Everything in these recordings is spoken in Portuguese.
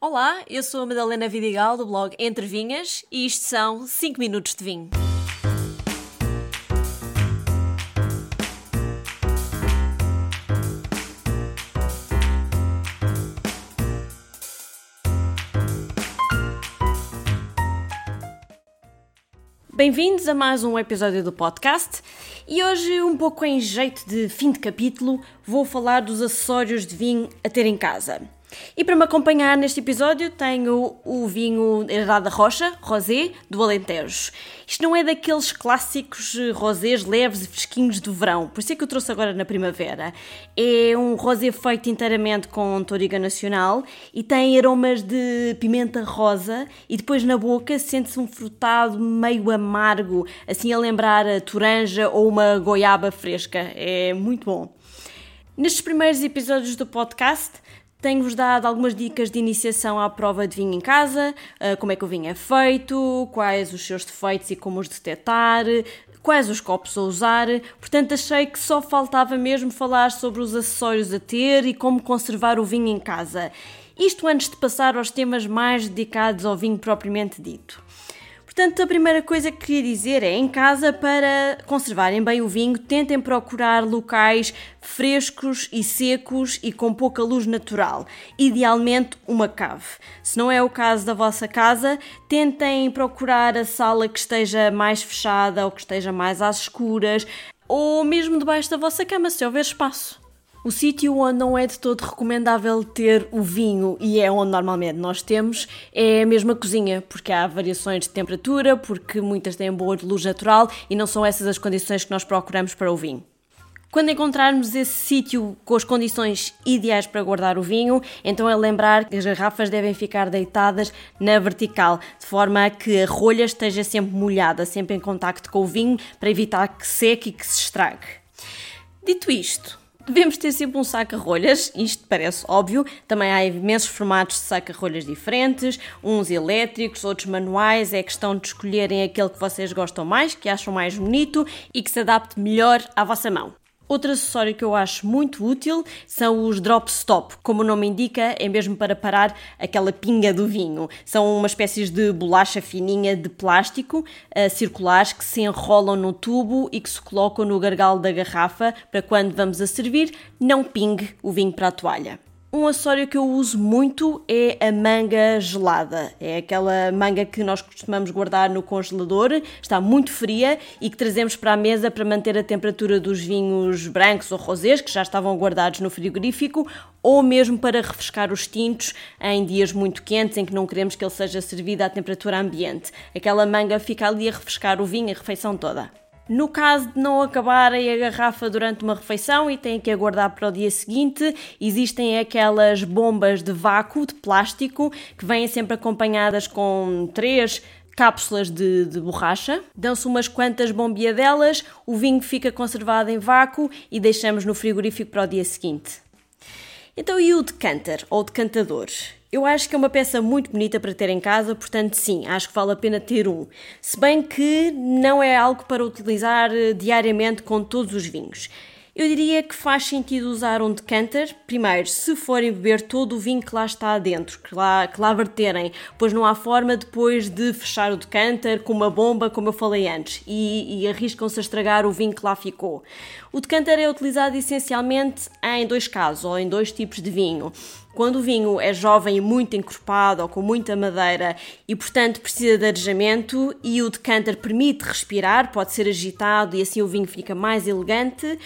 Olá, eu sou a Madalena Vidigal do blog Entre Vinhas e isto são 5 minutos de vinho. Bem-vindos a mais um episódio do podcast e hoje, um pouco em jeito de fim de capítulo, vou falar dos acessórios de vinho a ter em casa. E para me acompanhar neste episódio tenho o vinho Herdade Rocha, rosé, do Alentejo. Isto não é daqueles clássicos eh, rosés leves e fresquinhos do verão, por isso é que eu trouxe agora na primavera. É um rosé feito inteiramente com toriga nacional e tem aromas de pimenta rosa e depois na boca sente-se um frutado meio amargo, assim a lembrar a toranja ou uma goiaba fresca. É muito bom. Nestes primeiros episódios do podcast, tenho-vos dado algumas dicas de iniciação à prova de vinho em casa, eh, como é que o vinho é feito, quais os seus defeitos e como os detectar, quais os copos a usar. Portanto, achei que só faltava mesmo falar sobre os acessórios a ter e como conservar o vinho em casa. Isto antes de passar aos temas mais dedicados ao vinho propriamente dito. Portanto, a primeira coisa que queria dizer é: em casa, para conservarem bem o vinho, tentem procurar locais frescos e secos e com pouca luz natural. Idealmente, uma cave. Se não é o caso da vossa casa, tentem procurar a sala que esteja mais fechada ou que esteja mais às escuras, ou mesmo debaixo da vossa cama, se houver espaço. O sítio onde não é de todo recomendável ter o vinho e é onde normalmente nós temos é a mesma cozinha, porque há variações de temperatura, porque muitas têm boa luz natural e não são essas as condições que nós procuramos para o vinho. Quando encontrarmos esse sítio com as condições ideais para guardar o vinho, então é lembrar que as garrafas devem ficar deitadas na vertical, de forma a que a rolha esteja sempre molhada, sempre em contacto com o vinho, para evitar que seque e que se estrague. Dito isto, Devemos ter sempre um saca-rolhas, isto parece óbvio, também há imensos formatos de saca-rolhas diferentes, uns elétricos, outros manuais, é questão de escolherem aquele que vocês gostam mais, que acham mais bonito e que se adapte melhor à vossa mão. Outro acessório que eu acho muito útil são os drop stop. Como o nome indica, é mesmo para parar aquela pinga do vinho. São uma espécie de bolacha fininha de plástico uh, circulares que se enrolam no tubo e que se colocam no gargalo da garrafa para quando vamos a servir não pingue o vinho para a toalha. Um acessório que eu uso muito é a manga gelada. É aquela manga que nós costumamos guardar no congelador, está muito fria e que trazemos para a mesa para manter a temperatura dos vinhos brancos ou rosés que já estavam guardados no frigorífico ou mesmo para refrescar os tintos em dias muito quentes em que não queremos que ele seja servido à temperatura ambiente. Aquela manga fica ali a refrescar o vinho, a refeição toda. No caso de não acabarem a garrafa durante uma refeição e têm que aguardar para o dia seguinte, existem aquelas bombas de vácuo de plástico que vêm sempre acompanhadas com três cápsulas de, de borracha. Dão-se umas quantas bombeadelas, o vinho fica conservado em vácuo e deixamos no frigorífico para o dia seguinte. Então, e o decanter ou decantador? Eu acho que é uma peça muito bonita para ter em casa, portanto, sim, acho que vale a pena ter um. Se bem que não é algo para utilizar eh, diariamente com todos os vinhos. Eu diria que faz sentido usar um decanter, primeiro, se forem beber todo o vinho que lá está dentro, que lá, que lá verterem, pois não há forma depois de fechar o decanter com uma bomba, como eu falei antes, e, e arriscam-se a estragar o vinho que lá ficou. O decanter é utilizado essencialmente em dois casos, ou em dois tipos de vinho. Quando o vinho é jovem e muito encorpado ou com muita madeira e, portanto, precisa de arejamento e o decanter permite respirar, pode ser agitado e assim o vinho fica mais elegante,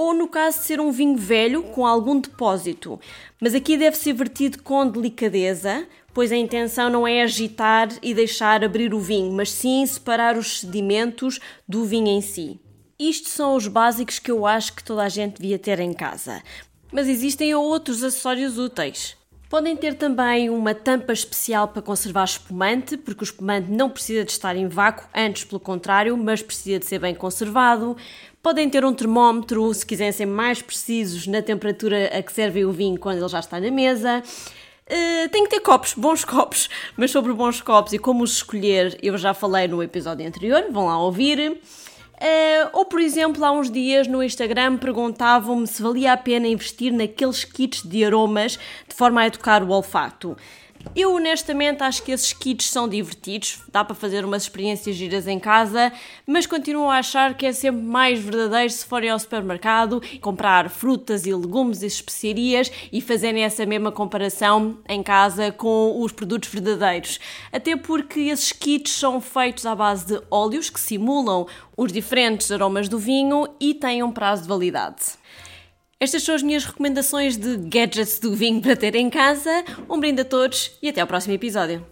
ou no caso de ser um vinho velho com algum depósito. Mas aqui deve ser vertido com delicadeza, pois a intenção não é agitar e deixar abrir o vinho, mas sim separar os sedimentos do vinho em si. Isto são os básicos que eu acho que toda a gente devia ter em casa. Mas existem outros acessórios úteis. Podem ter também uma tampa especial para conservar espumante, porque o espumante não precisa de estar em vácuo, antes pelo contrário, mas precisa de ser bem conservado. Podem ter um termómetro, se quiserem ser mais precisos na temperatura a que servem o vinho quando ele já está na mesa. Uh, tem que ter copos, bons copos, mas sobre bons copos e como os escolher eu já falei no episódio anterior, vão lá ouvir. Uh, ou, por exemplo, há uns dias no Instagram perguntavam-me se valia a pena investir naqueles kits de aromas de forma a educar o olfato. Eu honestamente acho que esses kits são divertidos, dá para fazer umas experiências giras em casa, mas continuo a achar que é sempre mais verdadeiro se forem ao supermercado, comprar frutas e legumes e especiarias e fazerem essa mesma comparação em casa com os produtos verdadeiros. Até porque esses kits são feitos à base de óleos que simulam os diferentes aromas do vinho e têm um prazo de validade. Estas são as minhas recomendações de gadgets do vinho para ter em casa. Um brinde a todos e até ao próximo episódio.